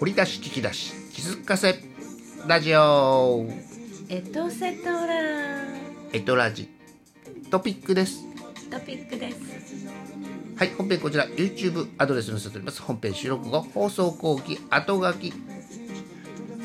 掘り出し聞き出し気づかせラジオ。エトセトラ。エトラジ。トピックです。トピックです。はい本編こちら YouTube アドレスに載せております。本編収録後放送後期後書き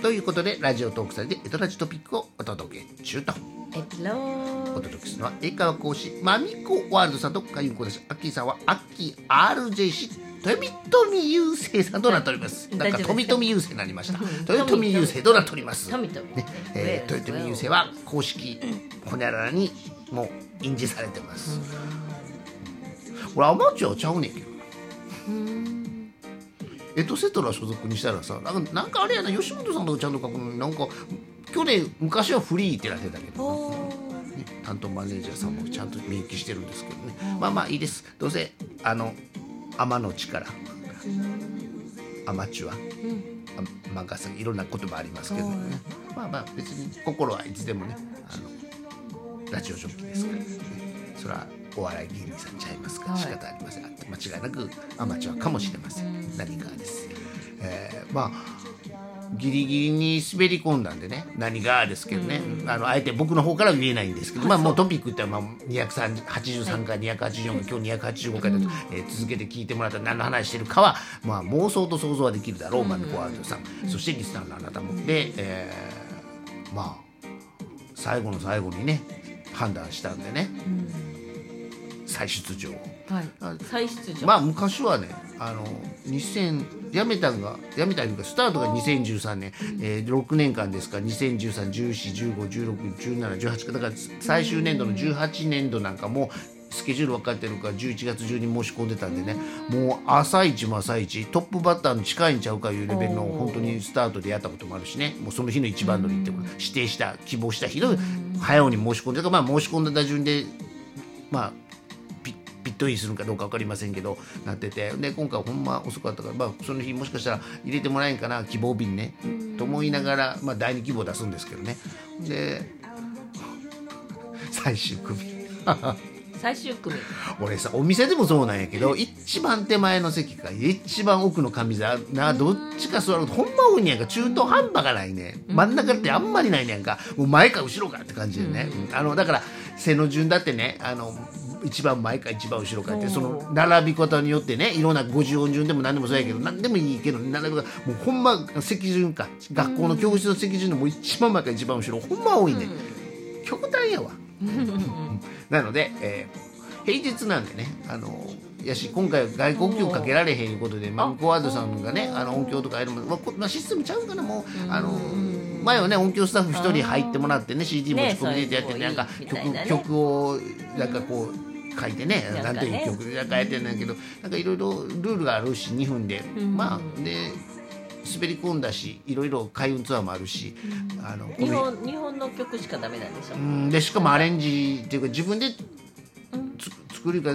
ということでラジオトークされてエトラジトピックをお届け中とエトロお届けするのは英会話講師マミコワールドさんと海運講師アッキーさんはアッキー RJC 豊臣雄星さんとなっております。なんか富富雄星になりました。うん豊臣雄星となっております？富富ね、えー、豊臣雄星は公式ホニャララにもう印字されてます。俺アマチュアちゃうねんけど。エトセトラ所属にしたらさなんかなんかあれやな吉本さんとかちゃんと書くのになんか去年昔はフリーってなってたけどおね担当マネージャーさんもちゃんと明記してるんですけどね、まあまあいいです。どうせあの天の力。アマチュア、あ漫画さんいろんな言葉ありますけどね、まあまあ別に心はいつでもねあのラジオジョッキーですから、ね、それはお笑い芸人さんちゃいますからはい。仕方ありません、間違いなくアマチュアかもしれません、何かです、えーまあギリギリに滑り込んだんでね。何がですけどね、あのあえて僕の方からは言えないんですけど、まあもうトピックってまあ283回284回今日285回だと、えー続けて聞いてもらったら何の話してるかは、まあ、妄想と想像はできるだろう、マミコワールドさん、そしてリスナーのあなたも。で、えーまあ最後の最後にね判断したんでね、再出場はい。あ再出場。まあ昔はねあの2000辞めたんが辞めたというかスタートが2013年、えー、6年間ですか。ら20131415161718か。だから最終年度の18年度なんかもスケジュール分かってるから11月中に申し込んでたんでね。もう朝一も朝一トップバッターの近いんちゃうかいうレベルの本当にスタートでやったこともあるしね。もうその日の一番乗りってこと。指定した希望した日の早うに申し込んでだからまあ申し込んだ打順でまあピットインするかどうか分かりませんけどなってて。で今回ほんま遅かったから、まあ、その日もしかしたら入れてもらえんかな希望便ね。と思いながら、まあ、第2希望出すんですけどね。で最終組。最終組。俺さお店でもそうなんやけど一番手前の席か一番奥の上座などっちか座るとほんま多いねやんか。中途半端がないね。真ん中ってあんまりないねやんか。もう前か後ろかって感じでね、うん。あのだから背の順だってねあの一番前か一番後ろかってその並び方によってねいろんな50音順でも何でもそうやけど何でもいいけど並び方。もうほんま席順か。学校の教室の席順でもう一番前か一番後ろほんま多いね、極端やわ。なので、えー平日なんでねあのやし今回は外国曲かけられへんいうことでマミコワードさんがねあの音響とかやるもん、まあシステムちゃうかなもうあの前はね音響スタッフ一人入ってもらってね CD 持ち込みでやってねなんか曲曲をなんかこう書いてね なんんていう曲なんかやってんだけどなんかいろいろルールがあるし2分で、まあで滑り込んだしいろいろ開運ツアーもあるし、あの日。本日本の曲しかダメなんでしょうんでしかもアレンジっていうか自分でつ作るか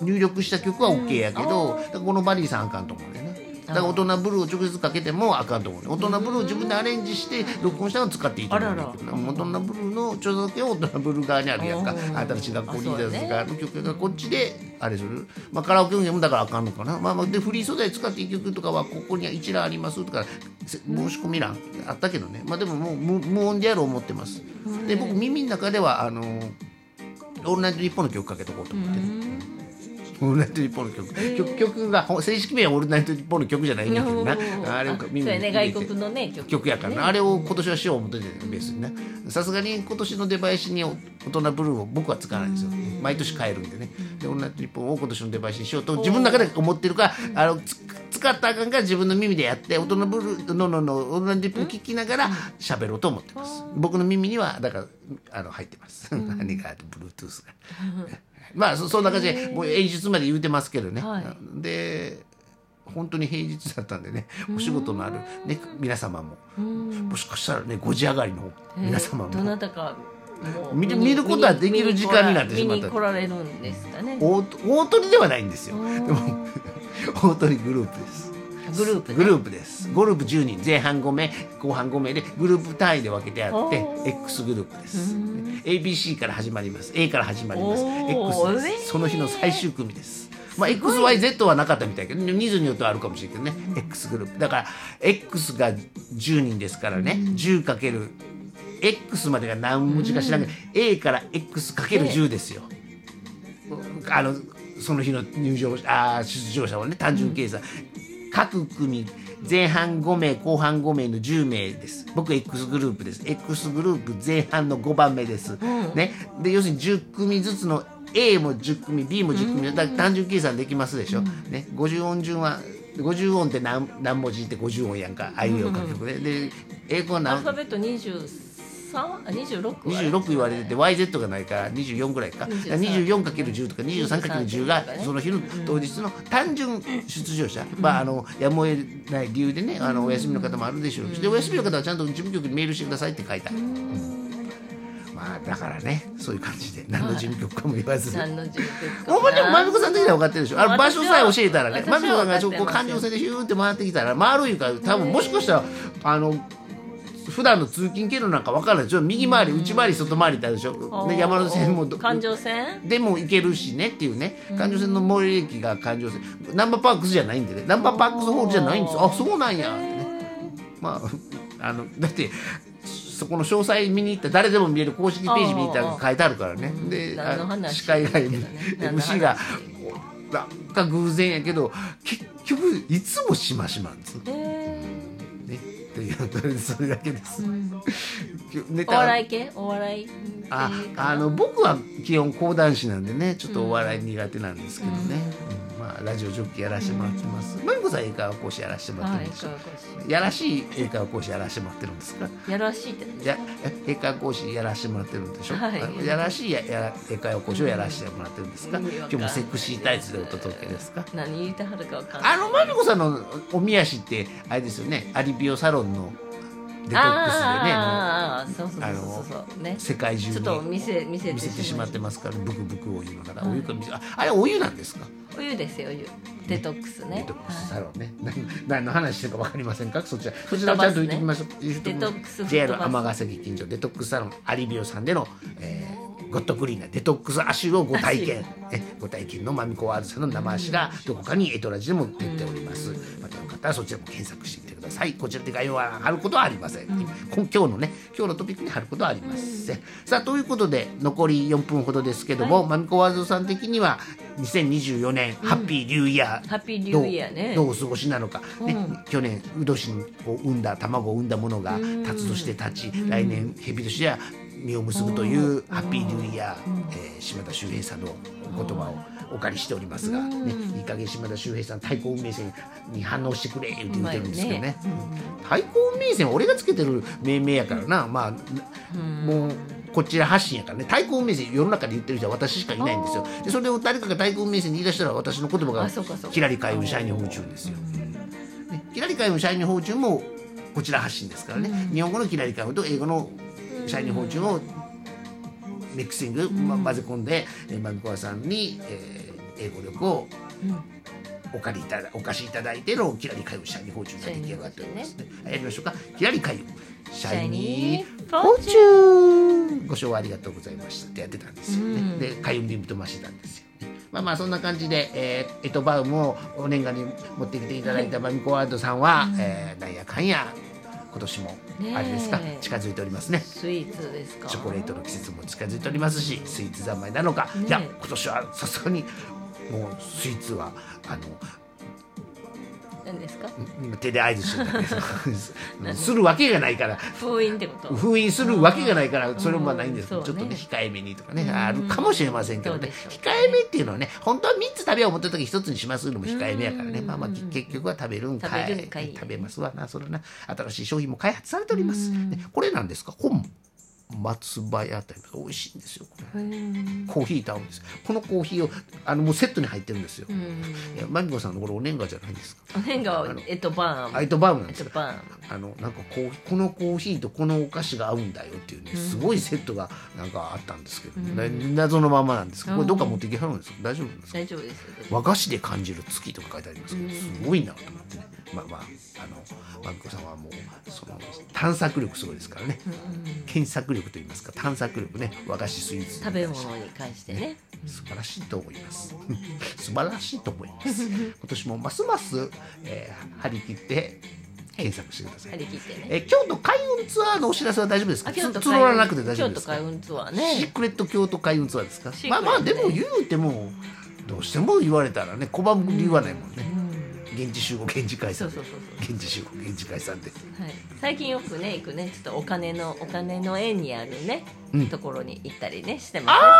入力した曲は OK やけど、このバリーさんあかんと思うねだから大人ブルーを直接かけてもあかんと思うね。大人ブルーを自分でアレンジして録音したのを使っていいと思うんだけど大人ブルーの著作権は大人ブルー側にあるやんかうん新しい学校リーダーズの曲がこっちであれする、まあ、カラオケ音源もだからあかんのかな、まあ、まあでフリー素材使っていい曲とかはここに一覧ありますとかせ申し込み欄あったけどね、まあ、でももう無無音でやろう思ってます。で僕耳の中ではあのオールナイトニッポンの曲かけとこうと思ってねオールナイトニッポンの曲、曲曲がほ正式名はオールナイトニッポンの曲じゃないんだけどな。あれをそう耳やね。外国のね曲。曲やからな、あれを今年はしよう思っててベースにねさすがに今年の出囃子に大人ブルーを僕は使わないんですよ。毎年変えるんでね。でオンライト日本を今年の出囃子にしようと自分の中で思ってるからあのつ使ったらあかんから自分の耳でやって大人ブルーのののオンライト日本を聞きながら喋ろうと思ってます。僕の耳にはだからあの入ってます。何がブルートゥースが まあそそんな感じでもう演出まで言うてますけどね、はい。で本当に平日だったんでねお仕事のある、ね、皆様も。もしかしたらね5時上がりの皆様どなもたか見る見ることはできる時間になってしまった。見られるんですかね。大大鳥ではないんですよ。でも 大鳥グループですグループね。グループです。グループ10人前半5名後半5名でグループ単位で分けてあって X グループです。ABC から始まります。A から始まります。X でえー。すその日の最終組です。まあ、XYZ はなかったみたいけど人数によってはあるかもしれないけどね。X グループ。だから X が10人ですからね。10× X までが何文字か知らんけど A から X×10 ですよ。あのその日の入場あー出場者はね単純計算、各組前半5名後半5名の10名です。僕 X グループです。X グループ前半の5番目です、ね、で要するに10組ずつの A も10組 B も10組。だ単純計算できますでしょ、ね、50音順は50音って何何文字って50音やんか。あいうえおか曲で。で英語はアル何ファベット23あ26 26言われてて YZ がないから24ぐらいか。24×10 とか 23×10 がその日の当日の単純出場者、まああのやむを得ない理由でねあのお休みの方もあるでしょうしでお休みの方はちゃんと事務局にメールしてくださいって書いてある、うん。まあだからねそういう感じで何の事務局かも言わず。何の準備ほんまにまみこさん的には分かってるでしょ。あの場所さえ教えたらねまみこさんがそこ環状線でヒューって回ってきたら回るいうから多分もしかしたらあの普段の通勤経路なんか分からないでしょ右回り内回り外回りってあるでしょ？で山手線もど環状線？でも行けるしねっていうね。環状線の最寄り駅が環状線。ナンバーパークスじゃないんでね。ナンバーパークスホールじゃないんですよ。あそうなんや。ってね。まああのだってそこの詳細見に行った誰でも見れる公式ページ見に行ったら書いてあるからね。で司会が MC がなんか偶然やけど結局いつもしましまんですえねっていうそれだけです、ネー、お笑い系？お笑いああの僕は基本講談師なんでねちょっとお笑い苦手なんですけどね、うんまあ、ラジオジョッキーやらせてもらってます。まみこさん英会話講師やらせてもらっはいてるんでしょ、かやらしい英会話講師やらせてもらってるんですか？やらしいって。やえ英会話講師やらせてもらってるんでしょ、はやらしいやや英会話講師をやらせてもらってるんですか、うん。今日もセクシータイツでお届けですか？何言いたはるかわかんない。あのまみこさんのおみ足ってあれですよね？アリビオサロンのデトックスでねあの世界中ちょっと見せ見せてしまってますからブクブクお湯の中お湯か水ああれお湯なんですかお湯ですよお湯デトックスねデトックスサロンね何何の話してるかわかりませんかそちらそちらをちゃんと言ってきましょう言ってきましょうデトックス JR 尼崎近所デトックスサロンアリビオさんでの、えーゴッドクリーナーデトックス足をご体験えご体験のまみこワールさんの生足がどこかにエトラジでも出ておりますまたよかったらそちらも検索してみてださい。こちらで概要は貼ることはありません、今今日のね今日のトピックに貼ることはありません、さあということで残り4分ほどですけども、まみこワールドさん的には2024年、ハッピーニューイヤー。ハッピーニューイヤーね。どうどうお過ごしなのか、ね去年ウドシを産んだ卵を産んだものがうん。辰として立ち、来年蛇年は実を結ぶというハッピーニューイヤー、えー島田秀平さんの言葉をお借りしておりますが、ね、いい加減島田秀平さん対抗運命線に反応してくれって言ってるんですけどね。対抗運命線は俺がつけてる命名やからな。まあもうこちら発信やからね。対抗運命線世の中で言ってる人は私しかいないんですよ。でそれを誰かが対抗運命線に言い出したら私の言葉がキラリ海運シャイニーフォーチュンですよ、ね、キラリ海運シャイニーフォーチュンもこちら発信ですからね、日本語のキラリ海運と英語のシャイニーフォーチュンをミックスイング、ま混ぜ込んで、えー、マミコアさんに、えー英語力をお借りいただお貸しいただいてのキラリ海運シャイニーフォーチュンが出来上がっておりますね。やりましょうか。キラリ海運シャイニーフォーチュン。ご視聴ありがとうございましたってやってたんですよね、で海運リンプと増してたんですよ。ねまあまあそんな感じで、えーエトバウムをお年賀に持ってきていただいたマミコワールドさんは、えーなんやかんや今年もあれですか、近づいておりますね。スイーツですか？チョコレートの季節も近づいておりますしスイーツ三昧なのか、ねいや今年はさすがにもうスイーツはあの何ですか？今手で合図してたけどす。るわけがないから。封印ってこと？封印するわけがないからそれもないんです。けど、うんちょっとね控えめにとかね、ん。あるかもしれませんけどね。控えめっていうのはね本当は3つ食べよう思った時1つにしますのも控えめやからね、うん。まあまあ結局は食べるんかい食べるんかい。食べますわな。それな。新しい商品も開発されております、ねこれなんですか？本松葉屋あたり美味しいんですよコーヒーと合うんです。このコーヒーをあのもうセットに入ってるんですよ、うん。いやマギコさんのこれお年賀じゃないんですか。お年賀はえっとバーンアイトバウムなんえですあのなんかこうこのコーヒーとこのお菓子が合うんだよっていうねすごいセットがなんかあったんですけど、な謎のままなんですけどこれどっか持っていけはるんですか大丈夫ですか？大丈夫です。よ和菓子で感じる月とか書いてありますけどすごいなと思ってね。まあまああのマミコさんはもうその探索力すごいですからね、検索力といいますか探索力ね和菓子スイーツ。食べ物に関してね。素晴らしいと思います。素晴らしいと思います。今年もますます、えー張り切って検索してください、張り切ってね。えー京都開運ツアーのお知らせは大丈夫ですか？あ京都つ募らなくて大丈夫ですか？京都開運ツアーシねークレット京都開運ツアーですか？シーまあまあでも言うてもどうしても言われたらね拒む理由はないもんね、現地集合現地解散そうそうそう現地集合現地解散で。はい、最近よくね行くねちょっとお金のお金の縁にあるね、うん。ところに行ったりねしてますね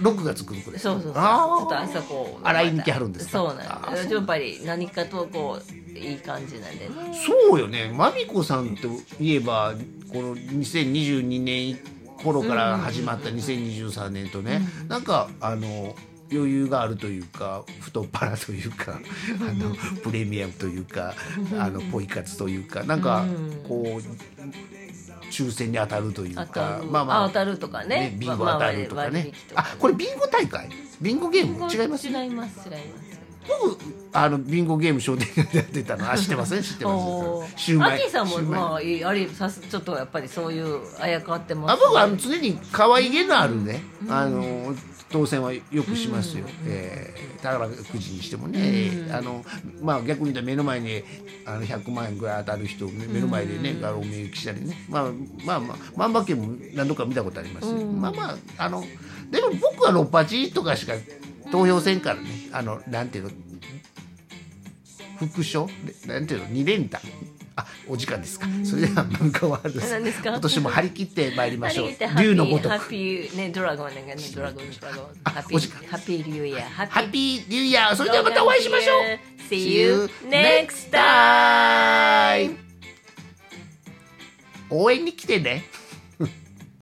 最近ね。6月9日ですそうそうそう。ちあょっとーあそこ洗いに来はるんですか？そうなんですやっぱり何かとこういい感じなんでね。そうよね。まみこさんといえばこの2022年頃から始まった2023年とね、なんかあの余裕があるというか太っ腹というかあのプレミアムというかあのポイ活というかなんかこう抽選に当たるというかまあまあ当たるとかね。ねビンゴ当たるとかね。まあこれビンゴ大会？ビンゴゲーム？違います？違います違います。僕あのビンゴゲーム商店街でやってたの。あ 知ってません？知っておます？シューマイ。アキさんもまああれさすちょっとやっぱりそういうあやかってます。あ僕は常に可愛げのあるね、あの当選はよくしますよ、えー宝くじにしてもね、あのまあ、逆に言ったら目の前にあの100万円ぐらい当たる人目の前でね、あのお見受けしたりね、まあ、まあまあ万馬券も何度か見たことありますよ、まあまああのでも僕は6八とかしか投票せんからね。あのなんていうの副賞でなんていうの2連単。あお時間ですか、それでは漫画ワールド今年も張り切ってまいりましょう。張り切ってハッピー竜のごとく。ハッピーねドラゴンねドラゴンドラゴン。あハッピーハッピーニューイヤーハハッピーニューイヤー。それではまたお会いしましょう。See you next time! 応援に来てね